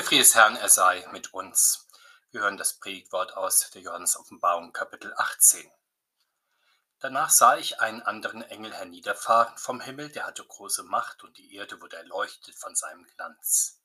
Der Friede des Herrn, er sei mit uns. Wir hören das Predigtwort aus der Johannes Offenbarung, Kapitel 18. Danach sah ich einen anderen Engel herniederfahren vom Himmel, der hatte große Macht und die Erde wurde erleuchtet von seinem Glanz.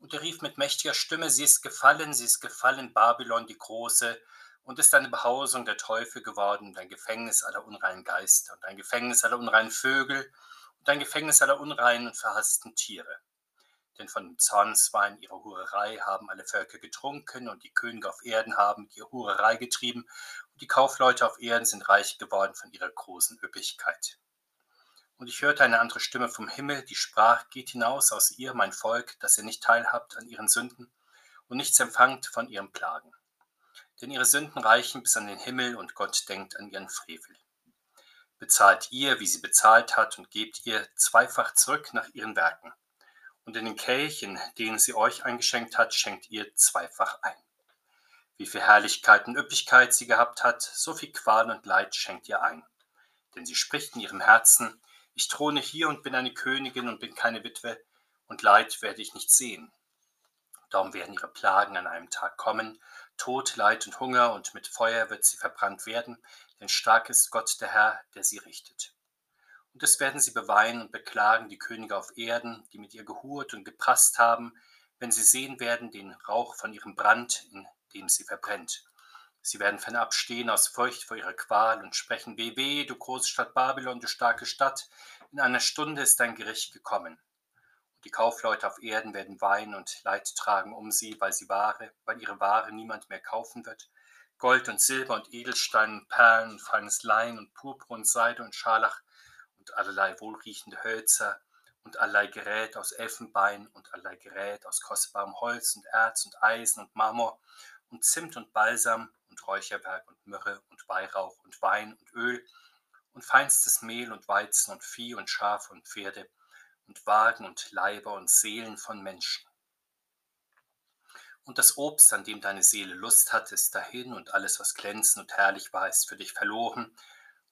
Und er rief mit mächtiger Stimme, sie ist gefallen, sie ist gefallen, Babylon die Große, und ist eine Behausung der Teufel geworden und ein Gefängnis aller unreinen Geister und ein Gefängnis aller unreinen Vögel und ein Gefängnis aller unreinen und verhassten Tiere. Denn von dem Zornswein ihrer Hurerei haben alle Völker getrunken und die Könige auf Erden haben die Hurerei getrieben und die Kaufleute auf Erden sind reich geworden von ihrer großen Üppigkeit. Und ich hörte eine andere Stimme vom Himmel, die sprach, geht hinaus aus ihr, mein Volk, dass ihr nicht teilhabt an ihren Sünden und nichts empfangt von ihren Plagen. Denn ihre Sünden reichen bis an den Himmel und Gott denkt an ihren Frevel. Bezahlt ihr, wie sie bezahlt hat, und gebt ihr zweifach zurück nach ihren Werken. Und in den Kelchen, den sie euch eingeschenkt hat, schenkt ihr zweifach ein. Wie viel Herrlichkeit und Üppigkeit sie gehabt hat, so viel Qual und Leid schenkt ihr ein. Denn sie spricht in ihrem Herzen, ich throne hier und bin eine Königin und bin keine Witwe, und Leid werde ich nicht sehen. Darum werden ihre Plagen an einem Tag kommen, Tod, Leid und Hunger, und mit Feuer wird sie verbrannt werden, denn stark ist Gott der Herr, der sie richtet. Und es werden sie beweinen und beklagen die Könige auf Erden, die mit ihr gehurt und geprasst haben, wenn sie sehen werden den Rauch von ihrem Brand, in dem sie verbrennt. Sie werden fernab stehen aus Furcht vor ihrer Qual und sprechen, weh, weh, du große Stadt Babylon, du starke Stadt, in einer Stunde ist dein Gericht gekommen. Und die Kaufleute auf Erden werden weinen und Leid tragen um sie, weil sie Ware, weil ihre Ware niemand mehr kaufen wird. Gold und Silber und Edelstein und Perlen und feines Lein und Purpur und Seide und Scharlach und allerlei wohlriechende Hölzer und allerlei Gerät aus Elfenbein und allerlei Gerät aus kostbarem Holz und Erz und Eisen und Marmor und Zimt und Balsam und Räucherwerk und Myrrhe und Weihrauch und Wein und Öl und feinstes Mehl und Weizen und Vieh und Schafe und Pferde und Wagen und Leiber und Seelen von Menschen. Und das Obst, an dem deine Seele Lust hat, ist dahin, und alles, was glänzend und herrlich war, ist für dich verloren,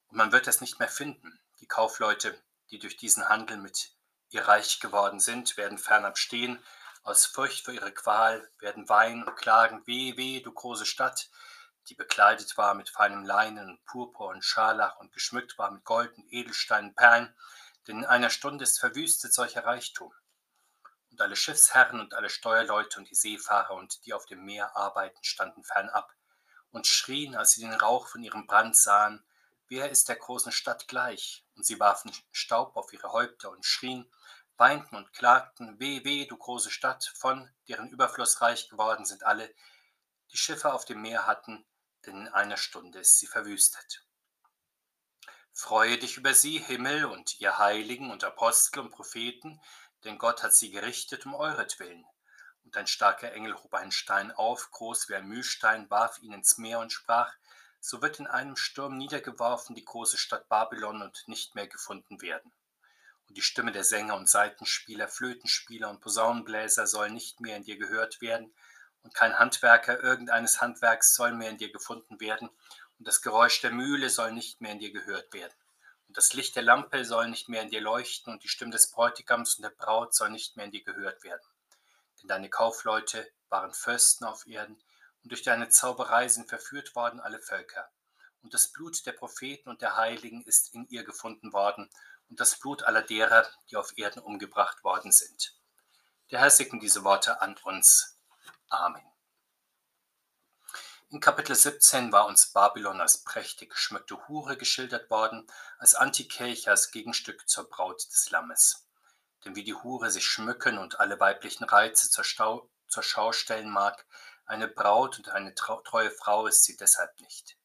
und man wird es nicht mehr finden. Die Kaufleute, die durch diesen Handel mit ihr reich geworden sind, werden fernab stehen, aus Furcht vor ihrer Qual, werden weinen und klagen, weh, weh, du große Stadt, die bekleidet war mit feinem Leinen und Purpur und Scharlach und geschmückt war mit Gold und Edelsteinen, Perlen, denn in einer Stunde ist verwüstet solcher Reichtum. Und alle Schiffsherren und alle Steuerleute und die Seefahrer und die auf dem Meer arbeiten, standen fernab und schrien, als sie den Rauch von ihrem Brand sahen, wer ist der großen Stadt gleich? Und sie warfen Staub auf ihre Häupter und schrien, weinten und klagten, weh, weh, du große Stadt, von deren Überfluss reich geworden sind alle, die Schiffe auf dem Meer hatten, denn in einer Stunde ist sie verwüstet. Freue dich über sie, Himmel und ihr Heiligen und Apostel und Propheten, denn Gott hat sie gerichtet um euretwillen. Und ein starker Engel hob einen Stein auf, groß wie ein Mühlstein, warf ihn ins Meer und sprach, so wird in einem Sturm niedergeworfen die große Stadt Babylon und nicht mehr gefunden werden. Und die Stimme der Sänger und Saitenspieler, Flötenspieler und Posaunenbläser soll nicht mehr in dir gehört werden, und kein Handwerker irgendeines Handwerks soll mehr in dir gefunden werden, und das Geräusch der Mühle soll nicht mehr in dir gehört werden. Und das Licht der Lampe soll nicht mehr in dir leuchten, und die Stimme des Bräutigams und der Braut soll nicht mehr in dir gehört werden. Denn deine Kaufleute waren Fürsten auf Erden, und durch deine Zauberei sind verführt worden alle Völker. Und das Blut der Propheten und der Heiligen ist in ihr gefunden worden, und das Blut aller derer, die auf Erden umgebracht worden sind. Der Herr segne diese Worte an uns. Amen. In Kapitel 17 war uns Babylon als prächtig geschmückte Hure geschildert worden, als Antikirche, als Gegenstück zur Braut des Lammes. Denn wie die Hure sich schmücken und alle weiblichen Reize zur, Stau, zur Schau stellen mag, eine Braut und eine treue Frau ist sie deshalb nicht.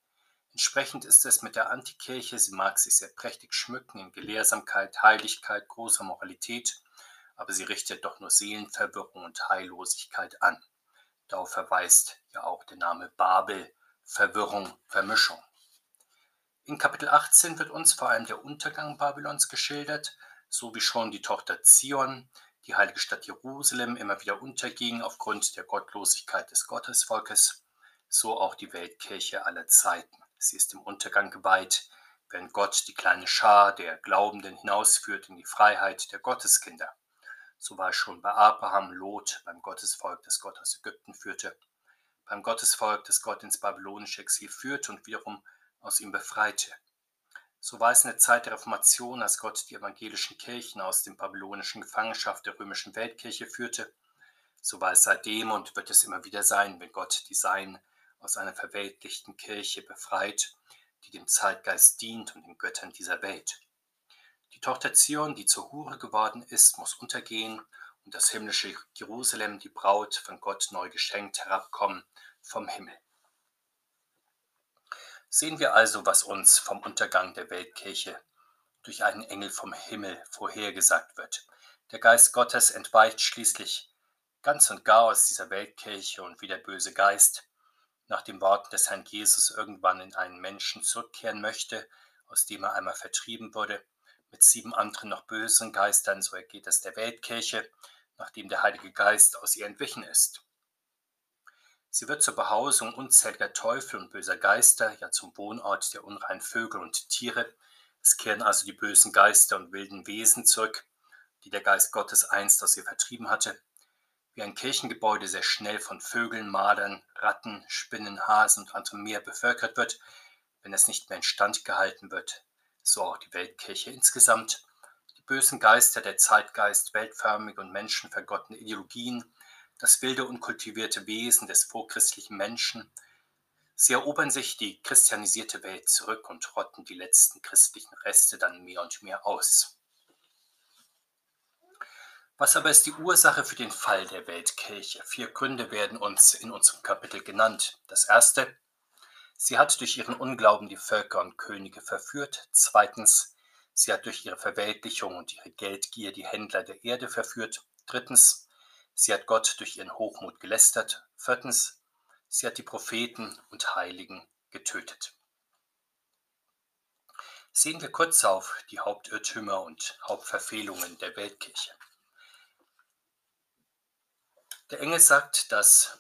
Entsprechend ist es mit der Antikirche, sie mag sich sehr prächtig schmücken in Gelehrsamkeit, Heiligkeit, großer Moralität, aber sie richtet doch nur Seelenverwirrung und Heillosigkeit an. Darauf verweist ja auch der Name Babel, Verwirrung, Vermischung. In Kapitel 18 wird uns vor allem der Untergang Babylons geschildert, so wie schon die Tochter Zion, die heilige Stadt Jerusalem, immer wieder unterging aufgrund der Gottlosigkeit des Gottesvolkes, so auch die Weltkirche aller Zeiten. Sie ist dem Untergang geweiht, während Gott die kleine Schar der Glaubenden hinausführt in die Freiheit der Gotteskinder. So war es schon bei Abraham, Lot, beim Gottesvolk, das Gott aus Ägypten führte, beim Gottesvolk, das Gott ins babylonische Exil führte und wiederum aus ihm befreite. So war es in der Zeit der Reformation, als Gott die evangelischen Kirchen aus dem babylonischen Gefangenschaft der römischen Weltkirche führte. So war es seitdem und wird es immer wieder sein, wenn Gott die Seinen aus einer verweltlichten Kirche befreit, die dem Zeitgeist dient und den Göttern dieser Welt. Die Tochter Zion, die zur Hure geworden ist, muss untergehen und das himmlische Jerusalem, die Braut von Gott neu geschenkt, herabkommen vom Himmel. Sehen wir also, was uns vom Untergang der Weltkirche durch einen Engel vom Himmel vorhergesagt wird. Der Geist Gottes entweicht schließlich ganz und gar aus dieser Weltkirche und wie der böse Geist nach dem Wort des Herrn Jesus irgendwann in einen Menschen zurückkehren möchte, aus dem er einmal vertrieben wurde, mit sieben anderen noch bösen Geistern, so ergeht es der Weltkirche, nachdem der Heilige Geist aus ihr entwichen ist. Sie wird zur Behausung unzähliger Teufel und böser Geister, ja zum Wohnort der unreinen Vögel und Tiere. Es kehren also die bösen Geister und wilden Wesen zurück, die der Geist Gottes einst aus ihr vertrieben hatte. Wie ein Kirchengebäude sehr schnell von Vögeln, Madern, Ratten, Spinnen, Hasen und anderem mehr bevölkert wird, wenn es nicht mehr instand gehalten wird, so auch die Weltkirche insgesamt. Die bösen Geister, der Zeitgeist, weltförmige und menschenvergottene Ideologien, das wilde, unkultivierte Wesen des vorchristlichen Menschen. Sie erobern sich die christianisierte Welt zurück und rotten die letzten christlichen Reste dann mehr und mehr aus. Was aber ist die Ursache für den Fall der Weltkirche? Vier Gründe werden uns in unserem Kapitel genannt. Das erste, sie hat durch ihren Unglauben die Völker und Könige verführt. Zweitens, sie hat durch ihre Verweltlichung und ihre Geldgier die Händler der Erde verführt. Drittens, Sie hat Gott durch ihren Hochmut gelästert. Viertens, sie hat die Propheten und Heiligen getötet. Sehen wir kurz auf die Hauptirrtümer und Hauptverfehlungen der Weltkirche. Der Engel sagt, dass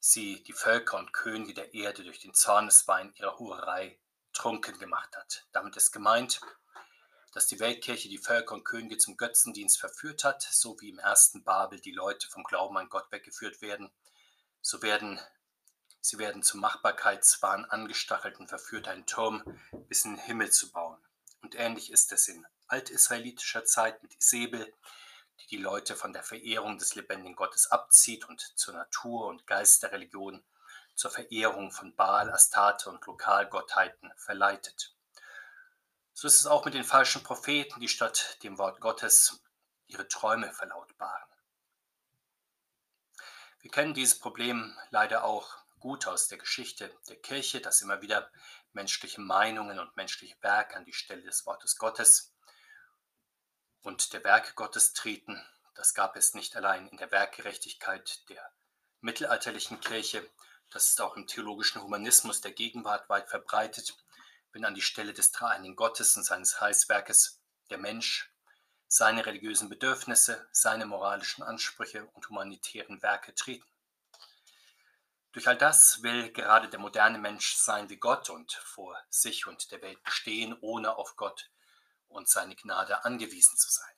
sie die Völker und Könige der Erde durch den Zorneswein ihrer Hurerei trunken gemacht hat. Damit ist gemeint, dass die Weltkirche die Völker und Könige zum Götzendienst verführt hat, so wie im ersten Babel die Leute vom Glauben an Gott weggeführt werden, so werden sie werden zum Machbarkeitswahn angestachelt und verführt, einen Turm bis in den Himmel zu bauen. Und ähnlich ist es in altisraelitischer Zeit mit Isabel, die die Leute von der Verehrung des lebendigen Gottes abzieht und zur Natur- und Geisterreligion, zur Verehrung von Baal, Astarte und Lokalgottheiten verleitet. So ist es auch mit den falschen Propheten, die statt dem Wort Gottes ihre Träume verlautbaren. Wir kennen dieses Problem leider auch gut aus der Geschichte der Kirche, dass immer wieder menschliche Meinungen und menschliche Werke an die Stelle des Wortes Gottes und der Werke Gottes treten. Das gab es nicht allein in der Werkgerechtigkeit der mittelalterlichen Kirche, das ist auch im theologischen Humanismus der Gegenwart weit verbreitet wenn an die Stelle des dreieinigen Gottes und seines Heilswerkes der Mensch, seine religiösen Bedürfnisse, seine moralischen Ansprüche und humanitären Werke treten. Durch all das will gerade der moderne Mensch sein wie Gott und vor sich und der Welt bestehen, ohne auf Gott und seine Gnade angewiesen zu sein.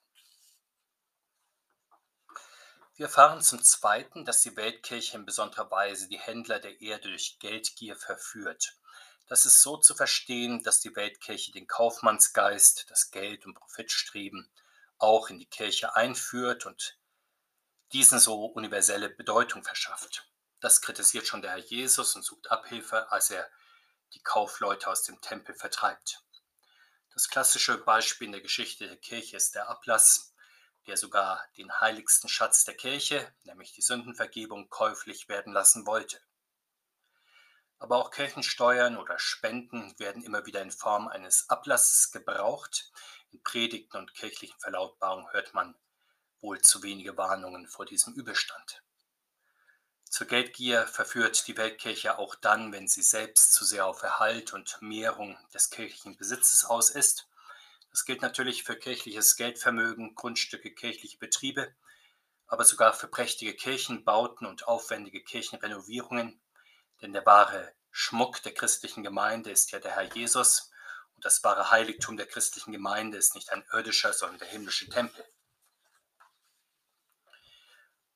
Wir erfahren zum Zweiten, dass die Weltkirche in besonderer Weise die Händler der Erde durch Geldgier verführt das ist so zu verstehen, dass die Weltkirche den Kaufmannsgeist, das Geld- und Profitstreben auch in die Kirche einführt und diesen so universelle Bedeutung verschafft. Das kritisiert schon der Herr Jesus und sucht Abhilfe, als er die Kaufleute aus dem Tempel vertreibt. Das klassische Beispiel in der Geschichte der Kirche ist der Ablass, der sogar den heiligsten Schatz der Kirche, nämlich die Sündenvergebung, käuflich werden lassen wollte. Aber auch Kirchensteuern oder Spenden werden immer wieder in Form eines Ablasses gebraucht. In Predigten und kirchlichen Verlautbarungen hört man wohl zu wenige Warnungen vor diesem Übelstand. Zur Geldgier verführt die Weltkirche auch dann, wenn sie selbst zu sehr auf Erhalt und Mehrung des kirchlichen Besitzes aus ist. Das gilt natürlich für kirchliches Geldvermögen, Grundstücke, kirchliche Betriebe, aber sogar für prächtige Kirchenbauten und aufwendige Kirchenrenovierungen, denn der wahre Schmuck der christlichen Gemeinde ist ja der Herr Jesus und das wahre Heiligtum der christlichen Gemeinde ist nicht ein irdischer, sondern der himmlische Tempel.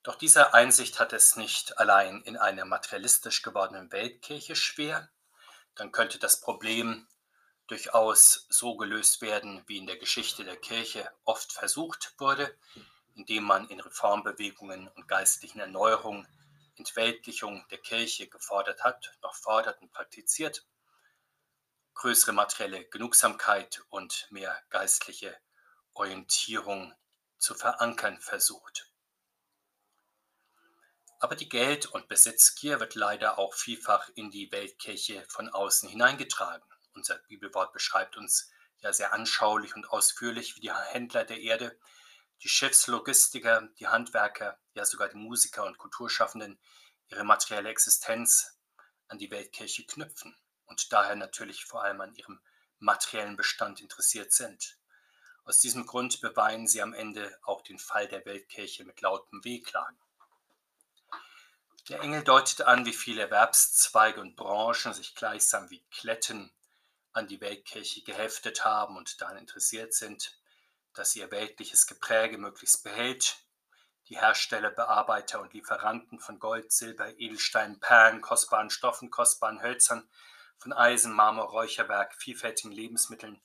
Doch diese Einsicht hat es nicht allein in einer materialistisch gewordenen Weltkirche schwer, dann könnte das Problem durchaus so gelöst werden, wie in der Geschichte der Kirche oft versucht wurde, indem man in Reformbewegungen und geistlichen Erneuerungen Entweltlichung der Kirche gefordert hat, noch fordert und praktiziert, größere materielle Genugsamkeit und mehr geistliche Orientierung zu verankern versucht. Aber die Geld- und Besitzgier wird leider auch vielfach in die Weltkirche von außen hineingetragen. Unser Bibelwort beschreibt uns ja sehr anschaulich und ausführlich, wie die Händler der Erde, die Schiffslogistiker, die Handwerker, ja sogar die Musiker und Kulturschaffenden ihre materielle Existenz an die Weltkirche knüpfen und daher natürlich vor allem an ihrem materiellen Bestand interessiert sind. Aus diesem Grund beweinen sie am Ende auch den Fall der Weltkirche mit lautem Wehklagen. Der Engel deutet an, wie viele Erwerbszweige und Branchen sich gleichsam wie Kletten an die Weltkirche geheftet haben und daran interessiert sind, dass ihr weltliches Gepräge möglichst behält. Die Hersteller, Bearbeiter und Lieferanten von Gold, Silber, Edelsteinen, Perlen, kostbaren Stoffen, kostbaren Hölzern, von Eisen, Marmor, Räucherwerk, vielfältigen Lebensmitteln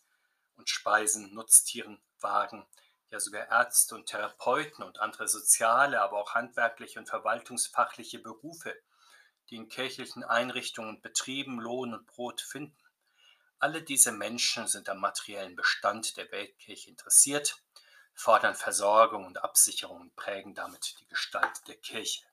und Speisen, Nutztieren, Wagen, ja sogar Ärzte und Therapeuten und andere soziale, aber auch handwerkliche und verwaltungsfachliche Berufe, die in kirchlichen Einrichtungen und Betrieben Lohn und Brot finden. Alle diese Menschen sind am materiellen Bestand der Weltkirche interessiert, fordern Versorgung und Absicherung und prägen damit die Gestalt der Kirche.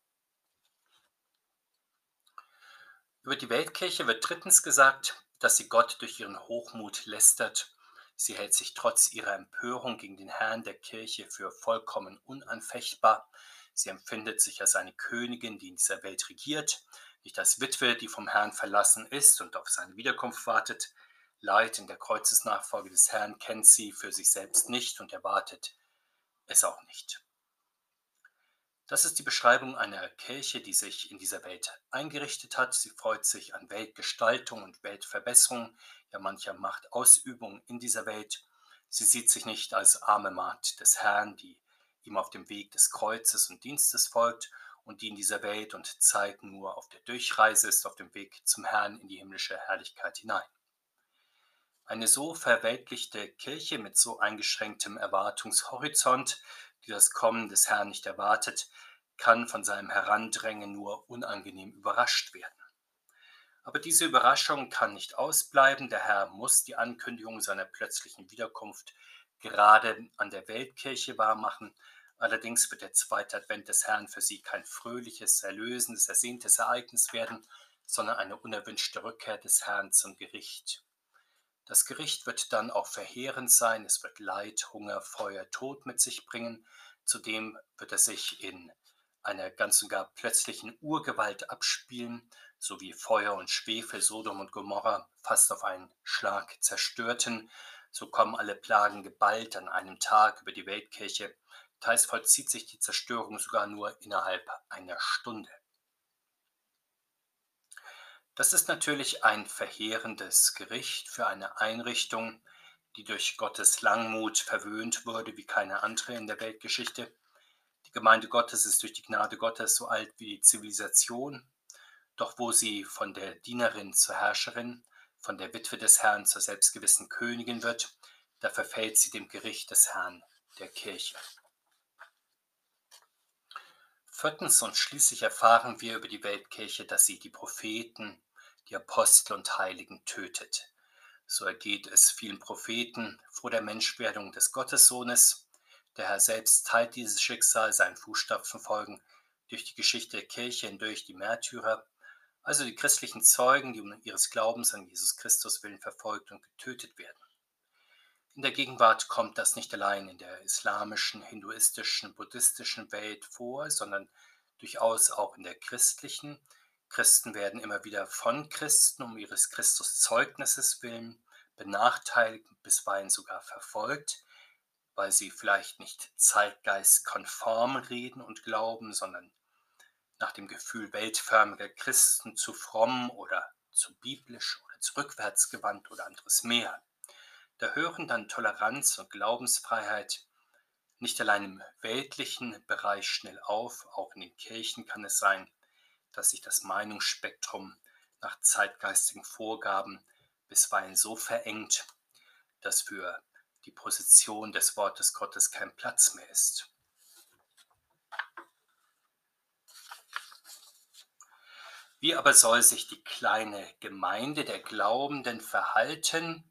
Über die Weltkirche wird drittens gesagt, dass sie Gott durch ihren Hochmut lästert Sie hält sich trotz ihrer Empörung gegen den Herrn der Kirche für vollkommen unanfechtbar. Sie empfindet sich als eine Königin, die in dieser Welt regiert, nicht als Witwe, die vom Herrn verlassen ist und auf seine Wiederkunft wartet. Leid in der Kreuzesnachfolge des Herrn kennt sie für sich selbst nicht und erwartet es auch nicht. Das ist die Beschreibung einer Kirche, die sich in dieser Welt eingerichtet hat. Sie freut sich an Weltgestaltung und Weltverbesserung, ja mancher Machtausübung in dieser Welt. Sie sieht sich nicht als arme Magd des Herrn, die ihm auf dem Weg des Kreuzes und Dienstes folgt und die in dieser Welt und Zeit nur auf der Durchreise ist, auf dem Weg zum Herrn in die himmlische Herrlichkeit hinein. Eine so verweltlichte Kirche mit so eingeschränktem Erwartungshorizont die das Kommen des Herrn nicht erwartet, kann von seinem Herandrängen nur unangenehm überrascht werden. Aber diese Überraschung kann nicht ausbleiben. Der Herr muss die Ankündigung seiner plötzlichen Wiederkunft gerade an der Weltkirche wahrmachen. Allerdings wird der zweite Advent des Herrn für sie kein fröhliches, erlösendes, ersehntes Ereignis werden, sondern eine unerwünschte Rückkehr des Herrn zum Gericht. Das Gericht wird dann auch verheerend sein, es wird Leid, Hunger, Feuer, Tod mit sich bringen. Zudem wird es sich in einer ganz und gar plötzlichen Urgewalt abspielen, so wie Feuer und Schwefel Sodom und Gomorra fast auf einen Schlag zerstörten. So kommen alle Plagen geballt an einem Tag über die Weltkirche. Teils vollzieht sich die Zerstörung sogar nur innerhalb einer Stunde. Das ist natürlich ein verheerendes Gericht für eine Einrichtung, die durch Gottes Langmut verwöhnt wurde wie keine andere in der Weltgeschichte. Die Gemeinde Gottes ist durch die Gnade Gottes so alt wie die Zivilisation, doch wo sie von der Dienerin zur Herrscherin, von der Witwe des Herrn zur selbstgewissen Königin wird, da verfällt sie dem Gericht des Herrn der Kirche. Viertens und schließlich erfahren wir über die Weltkirche, dass sie die Propheten, die Apostel und Heiligen tötet. So ergeht es vielen Propheten vor der Menschwerdung des Gottessohnes. Der Herr selbst teilt dieses Schicksal, seinen Fußstapfen folgen, durch die Geschichte der Kirche hindurch die Märtyrer, also die christlichen Zeugen, die um ihres Glaubens an Jesus Christus willen verfolgt und getötet werden. In der Gegenwart kommt das nicht allein in der islamischen, hinduistischen, buddhistischen Welt vor, sondern durchaus auch in der christlichen, Christen werden immer wieder von Christen um ihres Christuszeugnisses willen benachteiligt, bisweilen sogar verfolgt, weil sie vielleicht nicht zeitgeistkonform reden und glauben, sondern nach dem Gefühl weltförmiger Christen zu fromm oder zu biblisch oder zu rückwärtsgewandt oder anderes mehr. Da hören dann Toleranz und Glaubensfreiheit nicht allein im weltlichen Bereich schnell auf, auch in den Kirchen kann es sein, dass sich das Meinungsspektrum nach zeitgeistigen Vorgaben bisweilen so verengt, dass für die Position des Wortes Gottes kein Platz mehr ist. Wie aber soll sich die kleine Gemeinde der Glaubenden verhalten,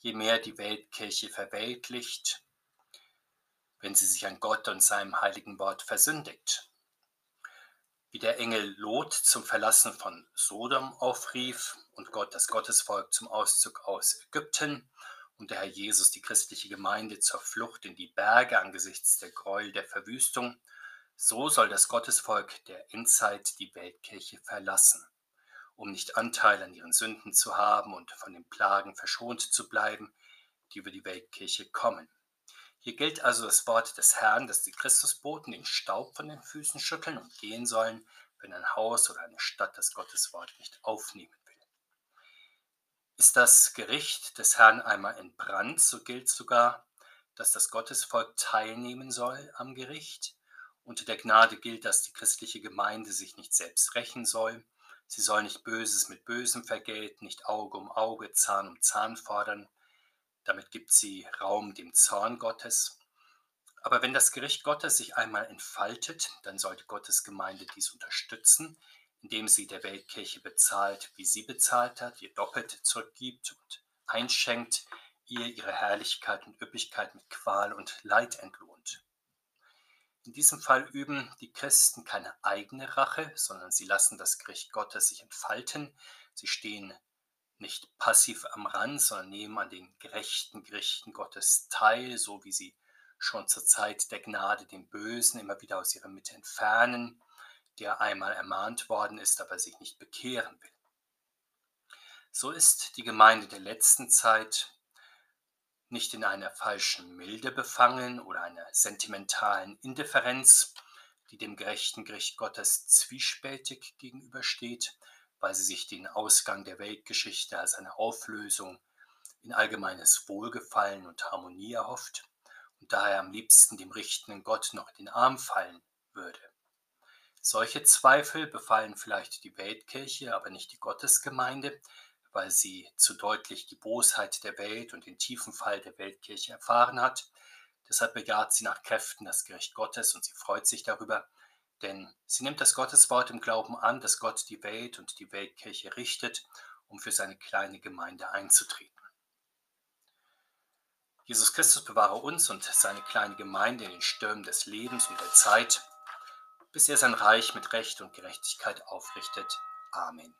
je mehr die Weltkirche verweltlicht, wenn sie sich an Gott und seinem heiligen Wort versündigt? Wie der Engel Lot zum Verlassen von Sodom aufrief und Gott das Gottesvolk zum Auszug aus Ägypten und der Herr Jesus die christliche Gemeinde zur Flucht in die Berge angesichts der Gräuel der Verwüstung, so soll das Gottesvolk der Endzeit die Weltkirche verlassen, um nicht Anteil an ihren Sünden zu haben und von den Plagen verschont zu bleiben, die über die Weltkirche kommen. Hier gilt also das Wort des Herrn, dass die Christusboten den Staub von den Füßen schütteln und gehen sollen, wenn ein Haus oder eine Stadt das Gotteswort nicht aufnehmen will. Ist das Gericht des Herrn einmal entbrannt, so gilt sogar, dass das Gottesvolk teilnehmen soll am Gericht. Unter der Gnade gilt, dass die christliche Gemeinde sich nicht selbst rächen soll. Sie soll nicht Böses mit Bösem vergelten, nicht Auge um Auge, Zahn um Zahn fordern. Damit gibt sie Raum dem Zorn Gottes. Aber wenn das Gericht Gottes sich einmal entfaltet, dann sollte Gottes Gemeinde dies unterstützen, indem sie der Weltkirche bezahlt, wie sie bezahlt hat, ihr doppelt zurückgibt und einschenkt, ihr ihre Herrlichkeit und Üppigkeit mit Qual und Leid entlohnt. In diesem Fall üben die Christen keine eigene Rache, sondern sie lassen das Gericht Gottes sich entfalten. Sie stehen nicht passiv am Rand, sondern nehmen an den gerechten Gerichten Gottes teil, so wie sie schon zur Zeit der Gnade den Bösen immer wieder aus ihrer Mitte entfernen, der einmal ermahnt worden ist, aber sich nicht bekehren will. So ist die Gemeinde der letzten Zeit nicht in einer falschen Milde befangen oder einer sentimentalen Indifferenz, die dem gerechten Gericht Gottes zwiespältig gegenübersteht, weil sie sich den Ausgang der Weltgeschichte als eine Auflösung in allgemeines Wohlgefallen und Harmonie erhofft und daher am liebsten dem richtenden Gott noch in den Arm fallen würde. Solche Zweifel befallen vielleicht die Weltkirche, aber nicht die Gottesgemeinde, weil sie zu deutlich die Bosheit der Welt und den tiefen Fall der Weltkirche erfahren hat. Deshalb bejaht sie nach Kräften das Gericht Gottes und sie freut sich darüber, denn sie nimmt das Gotteswort im Glauben an, dass Gott die Welt und die Weltkirche richtet, um für seine kleine Gemeinde einzutreten. Jesus Christus bewahre uns und seine kleine Gemeinde in den Stürmen des Lebens und der Zeit, bis er sein Reich mit Recht und Gerechtigkeit aufrichtet. Amen.